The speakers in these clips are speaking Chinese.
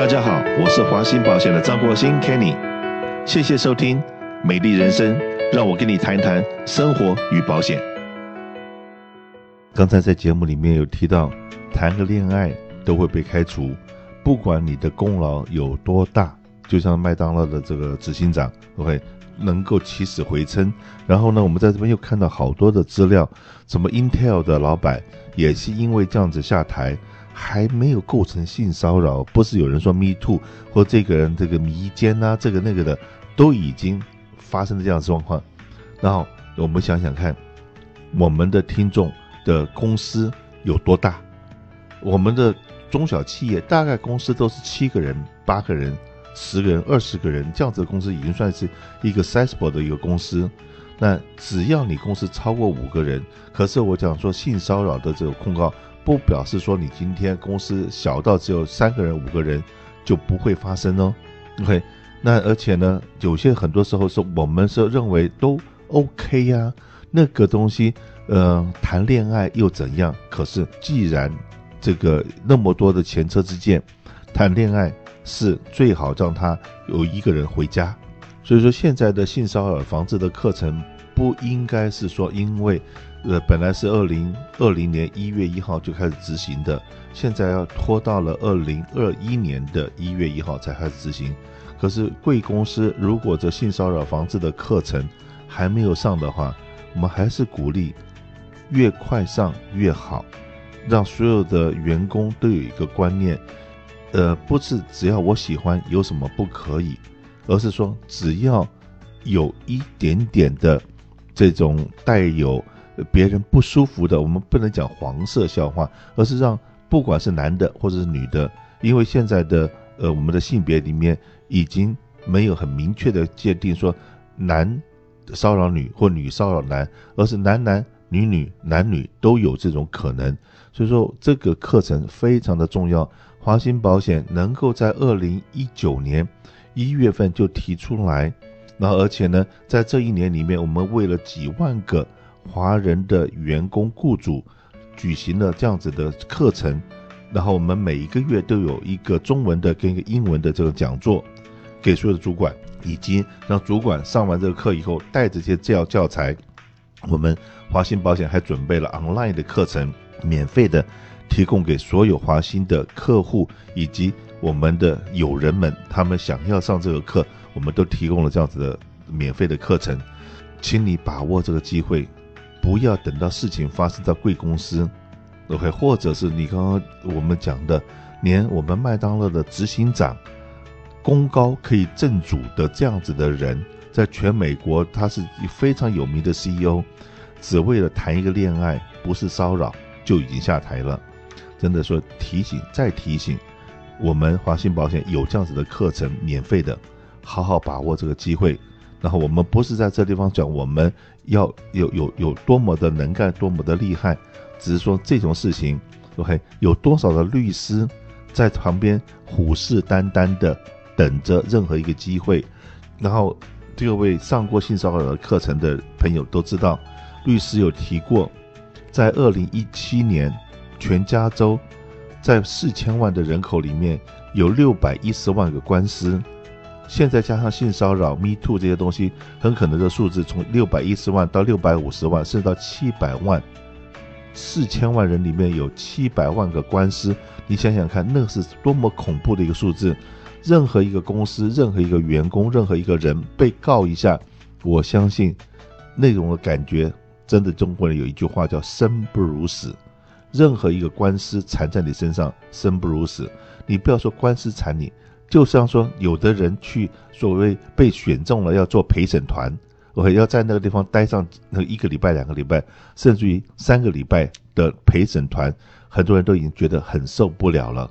大家好，我是华兴保险的张国兴 Kenny，谢谢收听《美丽人生》，让我跟你谈谈生活与保险。刚才在节目里面有提到，谈个恋爱都会被开除，不管你的功劳有多大，就像麦当劳的这个执行长，OK，能够起死回生。然后呢，我们在这边又看到好多的资料，什么 Intel 的老板也是因为这样子下台。还没有构成性骚扰，不是有人说 me too 或这个人这个迷奸啊，这个那个的都已经发生了这样的状况。然后我们想想看，我们的听众的公司有多大？我们的中小企业大概公司都是七个人、八个人、十个人、二十个人这样子的公司，已经算是一个 sizable 的一个公司。那只要你公司超过五个人，可是我讲说性骚扰的这个控告。不表示说你今天公司小到只有三个人、五个人就不会发生哦。OK，那而且呢，有些很多时候是我们是认为都 OK 呀、啊，那个东西，呃，谈恋爱又怎样？可是既然这个那么多的前车之鉴，谈恋爱是最好让他有一个人回家。所以说，现在的性骚扰防治的课程不应该是说因为。呃，本来是二零二零年一月一号就开始执行的，现在要拖到了二零二一年的一月一号才开始执行。可是贵公司如果这性骚扰防治的课程还没有上的话，我们还是鼓励越快上越好，让所有的员工都有一个观念，呃，不是只要我喜欢有什么不可以，而是说只要有一点点的这种带有。别人不舒服的，我们不能讲黄色笑话，而是让不管是男的或者是女的，因为现在的呃我们的性别里面已经没有很明确的界定说男骚扰女或女骚扰男，而是男男女女男女都有这种可能，所以说这个课程非常的重要。华兴保险能够在二零一九年一月份就提出来，然后而且呢，在这一年里面，我们为了几万个。华人的员工雇主举行了这样子的课程，然后我们每一个月都有一个中文的跟一个英文的这个讲座，给所有的主管，以及让主管上完这个课以后带着这些教教材，我们华兴保险还准备了 online 的课程，免费的提供给所有华兴的客户以及我们的友人们，他们想要上这个课，我们都提供了这样子的免费的课程，请你把握这个机会。不要等到事情发生在贵公司，OK，或者是你刚刚我们讲的，连我们麦当劳的执行长，功高可以正主的这样子的人，在全美国他是非常有名的 CEO，只为了谈一个恋爱，不是骚扰就已经下台了。真的说提醒再提醒，我们华信保险有这样子的课程，免费的，好好把握这个机会。然后我们不是在这地方讲我们要有有有多么的能干，多么的厉害，只是说这种事情，OK，有多少的律师在旁边虎视眈眈的等着任何一个机会。然后各位上过性骚扰的课程的朋友都知道，律师有提过，在二零一七年，全加州在四千万的人口里面有六百一十万个官司。现在加上性骚扰、Me Too 这些东西，很可能这数字从六百一十万到六百五十万，甚至到七百万。四千万人里面有七百万个官司，你想想看，那是多么恐怖的一个数字！任何一个公司、任何一个员工、任何一个人被告一下，我相信那种的感觉，真的中国人有一句话叫“生不如死”。任何一个官司缠在你身上，生不如死。你不要说官司缠你。就像说，有的人去所谓被选中了要做陪审团，OK，要在那个地方待上那一个礼拜、两个礼拜，甚至于三个礼拜的陪审团，很多人都已经觉得很受不了了。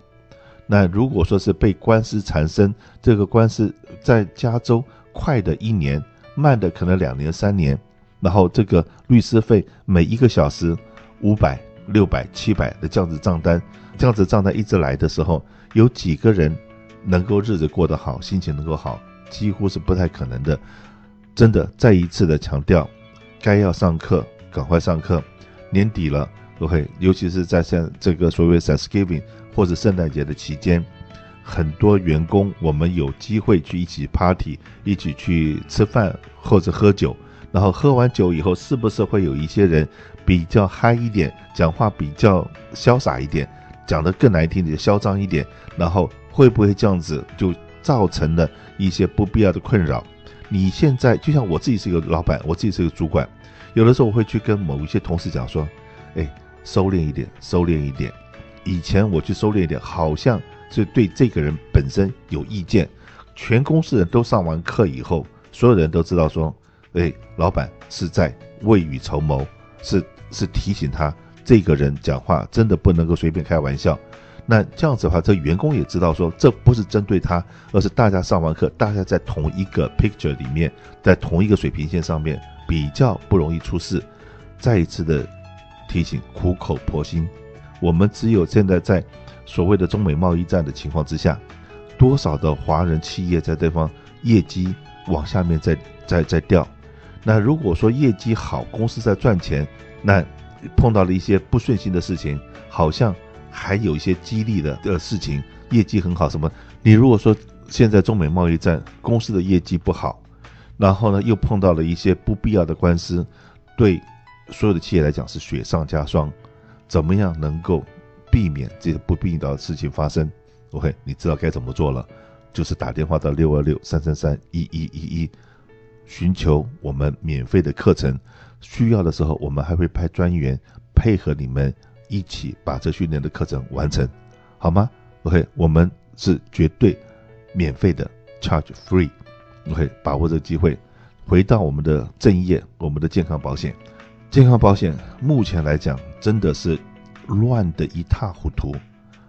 那如果说是被官司缠身，这个官司在加州快的一年，慢的可能两年、三年，然后这个律师费每一个小时五百、六百、七百的这样子账单，这样子账单一直来的时候，有几个人？能够日子过得好，心情能够好，几乎是不太可能的。真的，再一次的强调，该要上课，赶快上课。年底了，OK，尤其是在像这个所谓 Thanksgiving 或者圣诞节的期间，很多员工，我们有机会去一起 party，一起去吃饭或者喝酒，然后喝完酒以后，是不是会有一些人比较嗨一点，讲话比较潇洒一点，讲得更难听点，嚣张一点，然后会不会这样子就造成了一些不必要的困扰？你现在就像我自己是一个老板，我自己是一个主管，有的时候我会去跟某一些同事讲说，哎，收敛一点，收敛一点。以前我去收敛一点，好像是对这个人本身有意见。全公司人都上完课以后，所有人都知道说，哎，老板是在未雨绸缪，是是提醒他这个人讲话真的不能够随便开玩笑。那这样子的话，这员工也知道说，这不是针对他，而是大家上完课，大家在同一个 picture 里面，在同一个水平线上面，比较不容易出事。再一次的提醒，苦口婆心。我们只有现在在所谓的中美贸易战的情况之下，多少的华人企业在这方业绩往下面在在在掉。那如果说业绩好，公司在赚钱，那碰到了一些不顺心的事情，好像还有一些激励的的事情，业绩很好什么？你如果说现在中美贸易战，公司的业绩不好，然后呢又碰到了一些不必要的官司，对所有的企业来讲是雪上加霜。怎么样能够避免这些不必要的事情发生？OK，你知道该怎么做了，就是打电话到六二六三三三一一一一，寻求我们免费的课程。需要的时候，我们还会派专员配合你们一起把这训练的课程完成，好吗？OK，我们是绝对免费的，charge free。OK，把握这个机会，回到我们的正业，我们的健康保险。健康保险目前来讲真的是乱得一塌糊涂。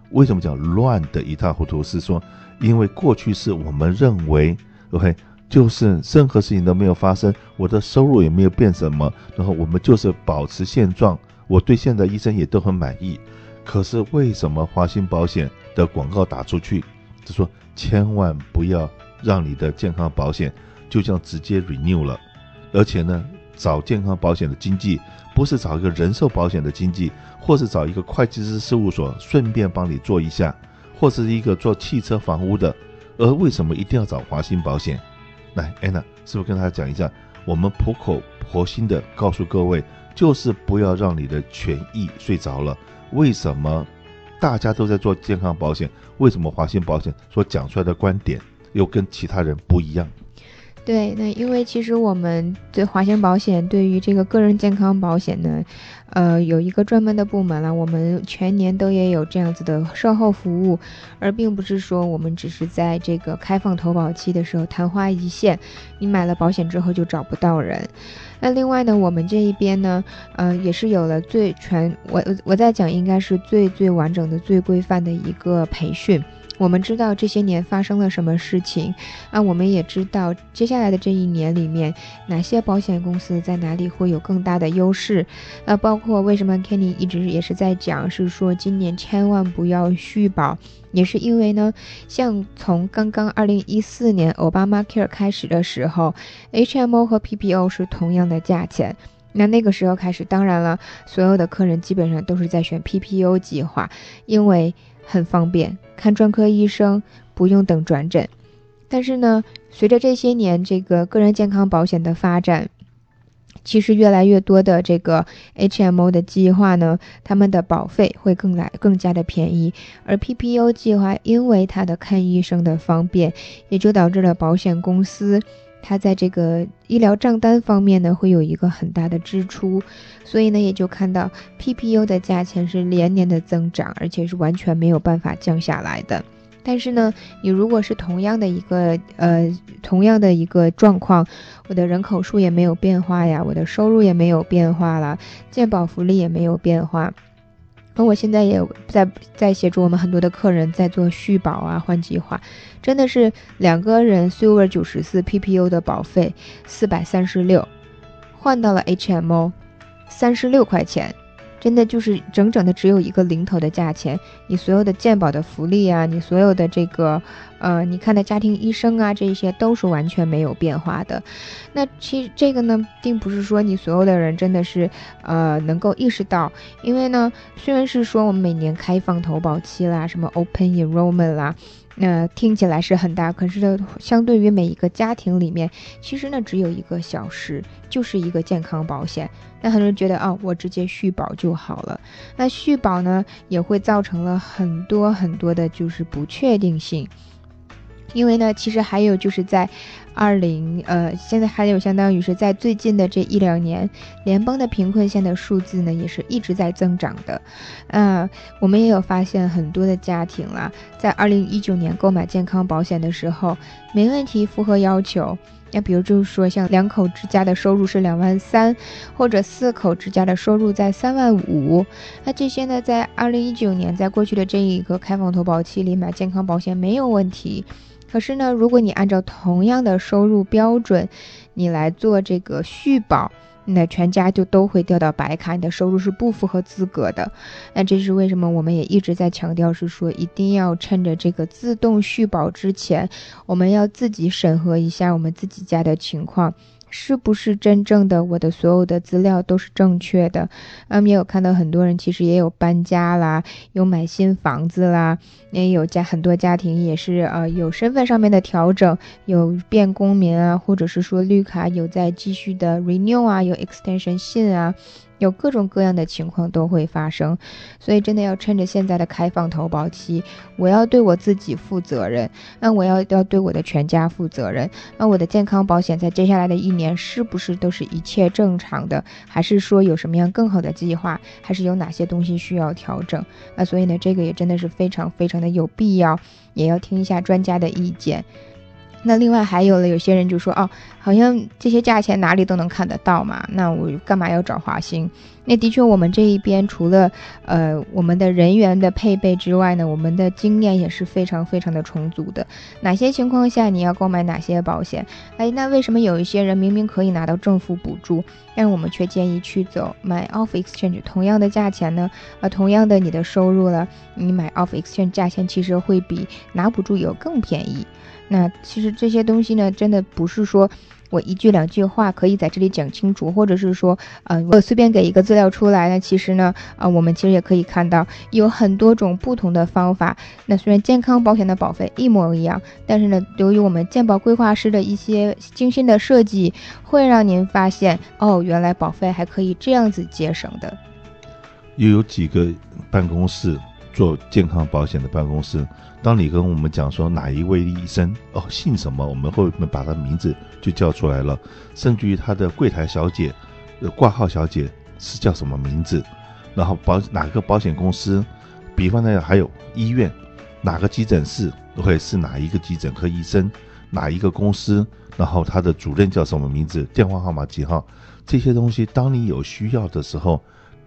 为什么讲乱得一塌糊涂？是说，因为过去是我们认为，OK，就是任何事情都没有发生，我的收入也没有变什么，然后我们就是保持现状。我对现在医生也都很满意。可是为什么华兴保险的广告打出去，就说千万不要让你的健康保险就这样直接 renew 了，而且呢？找健康保险的经纪，不是找一个人寿保险的经纪，或是找一个会计师事务所顺便帮你做一下，或是一个做汽车房屋的，而为什么一定要找华兴保险？来，安娜，是不是跟大家讲一下？我们苦口婆心的告诉各位，就是不要让你的权益睡着了。为什么大家都在做健康保险？为什么华兴保险所讲出来的观点又跟其他人不一样？对，那因为其实我们对华兴保险对于这个个人健康保险呢，呃，有一个专门的部门了。我们全年都也有这样子的售后服务，而并不是说我们只是在这个开放投保期的时候昙花一现，你买了保险之后就找不到人。那另外呢，我们这一边呢，呃，也是有了最全，我我在讲应该是最最完整的、最规范的一个培训。我们知道这些年发生了什么事情，啊，我们也知道接下来的这一年里面，哪些保险公司在哪里会有更大的优势，啊，包括为什么 Kenny 一直也是在讲，是说今年千万不要续保，也是因为呢，像从刚刚二零一四年 Obamacare 开始的时候，HMO 和 PPO 是同样的价钱，那那个时候开始，当然了，所有的客人基本上都是在选 PPO 计划，因为。很方便，看专科医生不用等转诊。但是呢，随着这些年这个个人健康保险的发展，其实越来越多的这个 HMO 的计划呢，他们的保费会更来更加的便宜。而 PPO 计划因为它的看医生的方便，也就导致了保险公司。它在这个医疗账单方面呢，会有一个很大的支出，所以呢，也就看到 P P U 的价钱是连年的增长，而且是完全没有办法降下来的。但是呢，你如果是同样的一个呃，同样的一个状况，我的人口数也没有变化呀，我的收入也没有变化了，健保福利也没有变化。那我现在也在在协助我们很多的客人在做续保啊，换计划，真的是两个人 Silver 九十四 P P U 的保费四百三十六，换到了 HMO 三十六块钱，真的就是整整的只有一个零头的价钱。你所有的健保的福利啊，你所有的这个呃，你看的家庭医生啊，这些都是完全没有变化的。那其实这个呢，并不是说你所有的人真的是呃能够意识到，因为呢，虽然是说我们每年开放投保期啦，什么 open enrollment 啦。那、听起来是很大，可是呢，相对于每一个家庭里面，其实呢，只有一个小时，就是一个健康保险。那很多人觉得，哦，我直接续保就好了。那续保呢，也会造成了很多很多的，就是不确定性。因为呢，其实还有就是在二零呃，现在还有相当于是在最近的这一两年，联邦的贫困线的数字呢也是一直在增长的。呃，我们也有发现很多的家庭啦，在二零一九年购买健康保险的时候，没问题，符合要求。那比如就是说，像两口之家的收入是两万三，或者四口之家的收入在三万五，那这些呢，在二零一九年，在过去的这一个开放投保期里买健康保险没有问题。可是呢，如果你按照同样的收入标准，你来做这个续保，那全家就都会掉到白卡，你的收入是不符合资格的。那这是为什么？我们也一直在强调，是说一定要趁着这个自动续保之前，我们要自己审核一下我们自己家的情况。是不是真正的我的所有的资料都是正确的？嗯，也有看到很多人其实也有搬家啦，有买新房子啦，也有家很多家庭也是呃有身份上面的调整，有变公民啊，或者是说绿卡有在继续的 renew 啊，有 extension 信啊。有各种各样的情况都会发生，所以真的要趁着现在的开放投保期，我要对我自己负责任，那我要要对我的全家负责任，那我的健康保险在接下来的一年是不是都是一切正常的，还是说有什么样更好的计划，还是有哪些东西需要调整？那所以呢，这个也真的是非常非常的有必要，也要听一下专家的意见。那另外还有了，有些人就说哦，好像这些价钱哪里都能看得到嘛，那我干嘛要找华兴？那的确，我们这一边除了呃我们的人员的配备之外呢，我们的经验也是非常非常的充足的。哪些情况下你要购买哪些保险？哎，那为什么有一些人明明可以拿到政府补助，但是我们却建议去走买 off exchange？同样的价钱呢？啊，同样的你的收入了，你买 off exchange 价钱其实会比拿补助有更便宜。那其实这些东西呢，真的不是说我一句两句话可以在这里讲清楚，或者是说，呃，我随便给一个资料出来。那其实呢，啊、呃，我们其实也可以看到有很多种不同的方法。那虽然健康保险的保费一模一样，但是呢，由于我们健保规划师的一些精心的设计，会让您发现，哦，原来保费还可以这样子节省的。又有几个办公室。做健康保险的办公室，当你跟我们讲说哪一位医生哦，姓什么，我们会把他名字就叫出来了，甚至于他的柜台小姐、呃挂号小姐是叫什么名字，然后保哪个保险公司，比方呢还有医院哪个急诊室会是哪一个急诊科医生，哪一个公司，然后他的主任叫什么名字，电话号码几号，这些东西，当你有需要的时候，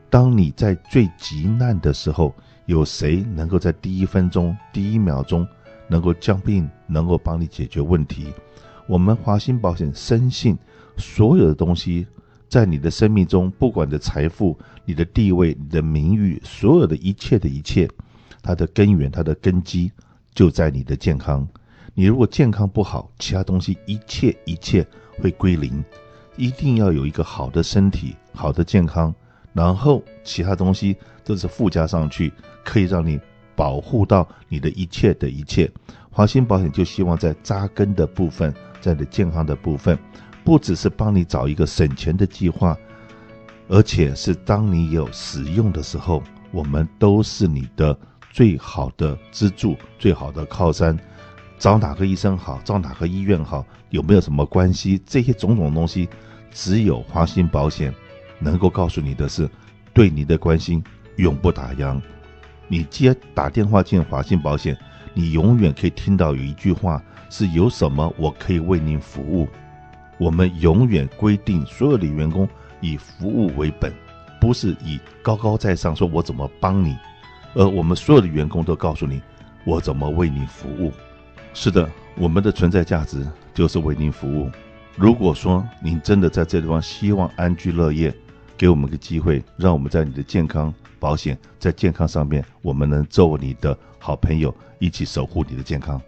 当你在最急难的时候。有谁能够在第一分钟、第一秒钟能够将病，能够帮你解决问题？我们华兴保险深信，所有的东西在你的生命中，不管你的财富、你的地位、你的名誉，所有的一切的一切，它的根源、它的根基就在你的健康。你如果健康不好，其他东西一切一切会归零。一定要有一个好的身体、好的健康，然后其他东西都是附加上去。可以让你保护到你的一切的一切，华兴保险就希望在扎根的部分，在你的健康的部分，不只是帮你找一个省钱的计划，而且是当你有使用的时候，我们都是你的最好的支柱、最好的靠山。找哪个医生好，找哪个医院好，有没有什么关系？这些种种东西，只有华兴保险能够告诉你的是，对你的关心永不打烊。你接打电话进华信保险，你永远可以听到有一句话是：有什么我可以为您服务。我们永远规定所有的员工以服务为本，不是以高高在上说我怎么帮你，而我们所有的员工都告诉你我怎么为你服务。是的，我们的存在价值就是为您服务。如果说您真的在这地方希望安居乐业，给我们个机会，让我们在你的健康。保险在健康上面，我们能做你的好朋友，一起守护你的健康。